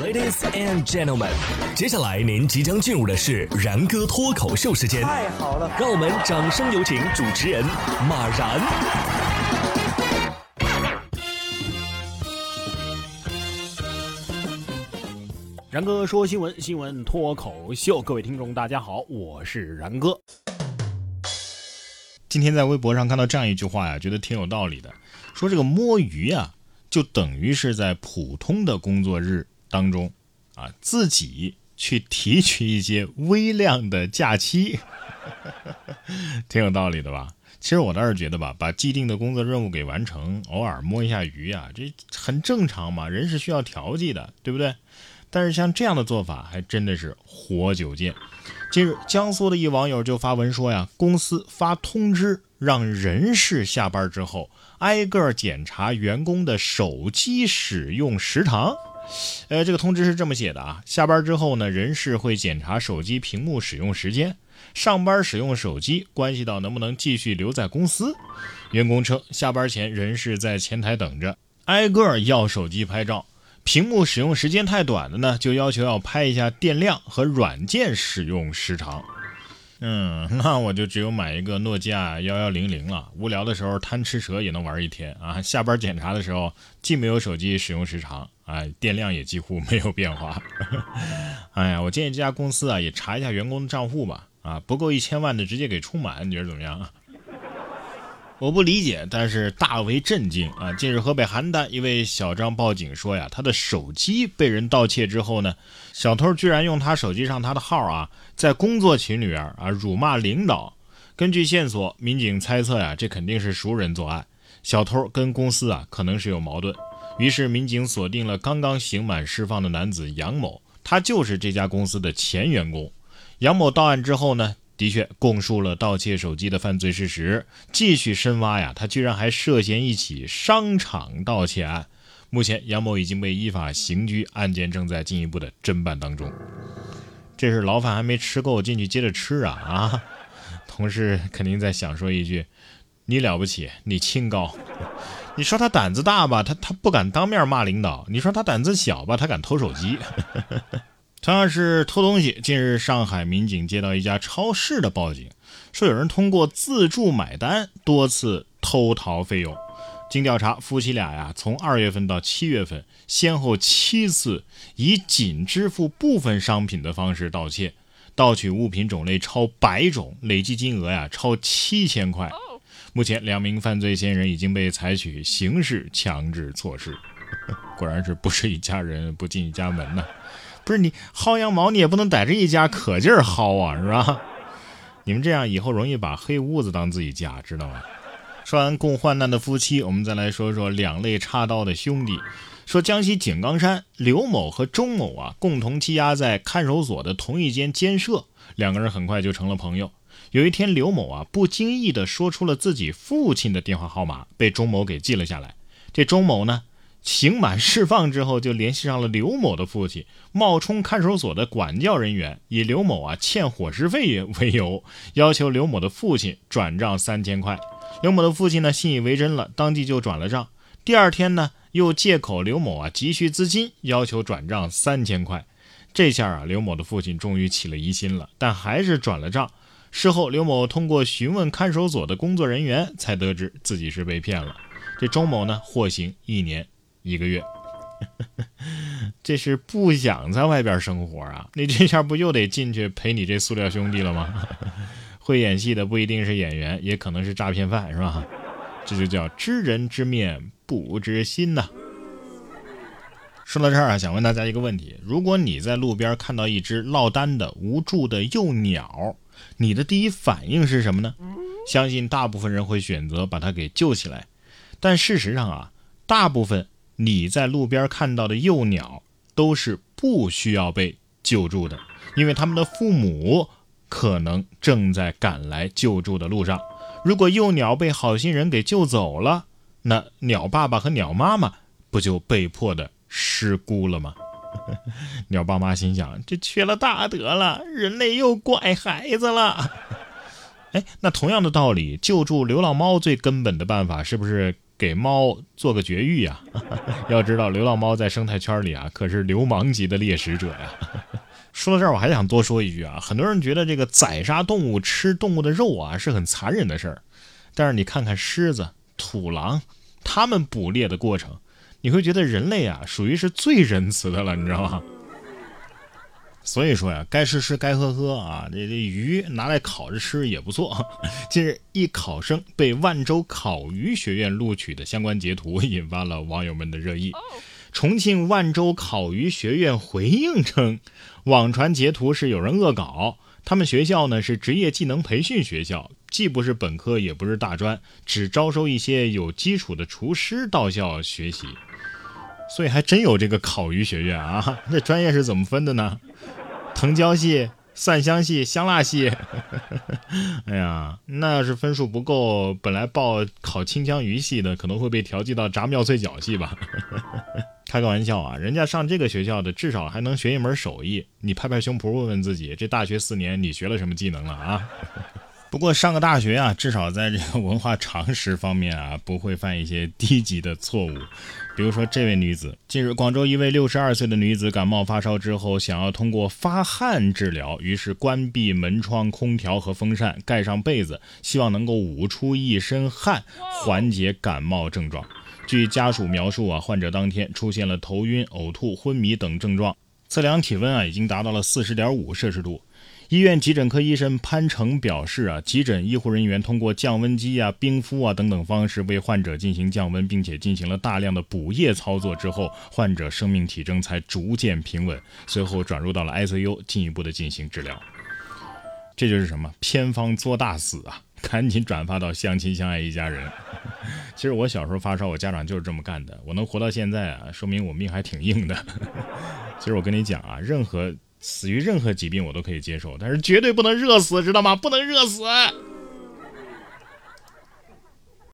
Ladies and gentlemen，接下来您即将进入的是然哥脱口秀时间。太好了，让我们掌声有请主持人马然。然哥说新闻，新闻脱口秀，各位听众大家好，我是然哥。今天在微博上看到这样一句话呀，觉得挺有道理的，说这个摸鱼啊，就等于是在普通的工作日当中啊，自己去提取一些微量的假期，挺有道理的吧？其实我倒是觉得吧，把既定的工作任务给完成，偶尔摸一下鱼啊，这很正常嘛，人是需要调剂的，对不对？但是像这样的做法还真的是活久见。近日，江苏的一网友就发文说呀，公司发通知让人事下班之后挨个检查员工的手机使用时长。呃，这个通知是这么写的啊，下班之后呢，人事会检查手机屏幕使用时间，上班使用手机关系到能不能继续留在公司。员工称，下班前人事在前台等着，挨个要手机拍照。屏幕使用时间太短的呢，就要求要拍一下电量和软件使用时长。嗯，那我就只有买一个诺基亚幺幺零零了，无聊的时候贪吃蛇也能玩一天啊。下班检查的时候，既没有手机使用时长，哎，电量也几乎没有变化。哎呀，我建议这家公司啊，也查一下员工的账户吧。啊，不够一千万的直接给充满，你觉得怎么样？我不理解，但是大为震惊啊！近日，河北邯郸一位小张报警说呀，他的手机被人盗窃之后呢，小偷居然用他手机上他的号啊，在工作群里边啊辱骂领导。根据线索，民警猜测呀，这肯定是熟人作案，小偷跟公司啊可能是有矛盾。于是，民警锁定了刚刚刑满释放的男子杨某，他就是这家公司的前员工。杨某到案之后呢？的确供述了盗窃手机的犯罪事实，继续深挖呀，他居然还涉嫌一起商场盗窃案。目前杨某已经被依法刑拘，案件正在进一步的侦办当中。这是牢饭还没吃够，进去接着吃啊啊！同事肯定在想说一句：“你了不起，你清高。”你说他胆子大吧，他他不敢当面骂领导；你说他胆子小吧，他敢偷手机。同样是偷东西，近日上海民警接到一家超市的报警，说有人通过自助买单多次偷逃费用。经调查，夫妻俩呀，从二月份到七月份，先后七次以仅支付部分商品的方式盗窃，盗取物品种类超百种，累计金额呀超七千块。目前，两名犯罪嫌疑人已经被采取刑事强制措施。果然是不是一家人不进一家门呢？不是你薅羊毛，你也不能逮着一家可劲儿薅啊，是吧？你们这样以后容易把黑屋子当自己家，知道吗？说完共患难的夫妻，我们再来说说两肋插刀的兄弟。说江西井冈山刘某和钟某啊，共同羁押在看守所的同一间监舍，两个人很快就成了朋友。有一天，刘某啊不经意地说出了自己父亲的电话号码，被钟某给记了下来。这钟某呢？刑满释放之后，就联系上了刘某的父亲，冒充看守所的管教人员，以刘某啊欠伙食费为由，要求刘某的父亲转账三千块。刘某的父亲呢信以为真了，当即就转了账。第二天呢，又借口刘某啊急需资金，要求转账三千块。这下啊，刘某的父亲终于起了疑心了，但还是转了账。事后，刘某通过询问看守所的工作人员，才得知自己是被骗了。这钟某呢，获刑一年。一个月，这是不想在外边生活啊？你这下不又得进去陪你这塑料兄弟了吗？会演戏的不一定是演员，也可能是诈骗犯，是吧？这就叫知人知面不知心呐。说到这儿啊，想问大家一个问题：如果你在路边看到一只落单的无助的幼鸟，你的第一反应是什么呢？相信大部分人会选择把它给救起来，但事实上啊，大部分。你在路边看到的幼鸟都是不需要被救助的，因为他们的父母可能正在赶来救助的路上。如果幼鸟被好心人给救走了，那鸟爸爸和鸟妈妈不就被迫的失孤了吗？鸟爸妈心想：这缺了大德了，人类又拐孩子了。哎，那同样的道理，救助流浪猫最根本的办法是不是？给猫做个绝育呀。要知道，流浪猫在生态圈里啊，可是流氓级的猎食者呀。说到这儿，我还想多说一句啊，很多人觉得这个宰杀动物、吃动物的肉啊是很残忍的事儿，但是你看看狮子、土狼，他们捕猎的过程，你会觉得人类啊属于是最仁慈的了，你知道吗？所以说呀，该吃吃，该喝喝啊，这这鱼拿来烤着吃也不错。近日，一考生被万州烤鱼学院录取的相关截图引发了网友们的热议。重庆万州烤鱼学院回应称，网传截图是有人恶搞。他们学校呢是职业技能培训学校，既不是本科，也不是大专，只招收一些有基础的厨师到校学习。所以还真有这个烤鱼学院啊？这专业是怎么分的呢？藤椒系、蒜香系、香辣系。哎呀，那要是分数不够，本来报烤清江鱼系的，可能会被调剂到炸妙脆角系吧。开个玩笑啊，人家上这个学校的，至少还能学一门手艺。你拍拍胸脯问问自己，这大学四年你学了什么技能了啊？不过上个大学啊，至少在这个文化常识方面啊，不会犯一些低级的错误。比如说这位女子，近日广州一位六十二岁的女子感冒发烧之后，想要通过发汗治疗，于是关闭门窗、空调和风扇，盖上被子，希望能够捂出一身汗，缓解感冒症状。据家属描述啊，患者当天出现了头晕、呕吐、昏迷等症状，测量体温啊，已经达到了四十点五摄氏度。医院急诊科医生潘成表示啊，急诊医护人员通过降温机啊、冰敷啊等等方式为患者进行降温，并且进行了大量的补液操作之后，患者生命体征才逐渐平稳，随后转入到了 ICU，进一步的进行治疗。这就是什么偏方作大死啊！赶紧转发到相亲相爱一家人。其实我小时候发烧，我家长就是这么干的。我能活到现在啊，说明我命还挺硬的。其实我跟你讲啊，任何。死于任何疾病我都可以接受，但是绝对不能热死，知道吗？不能热死。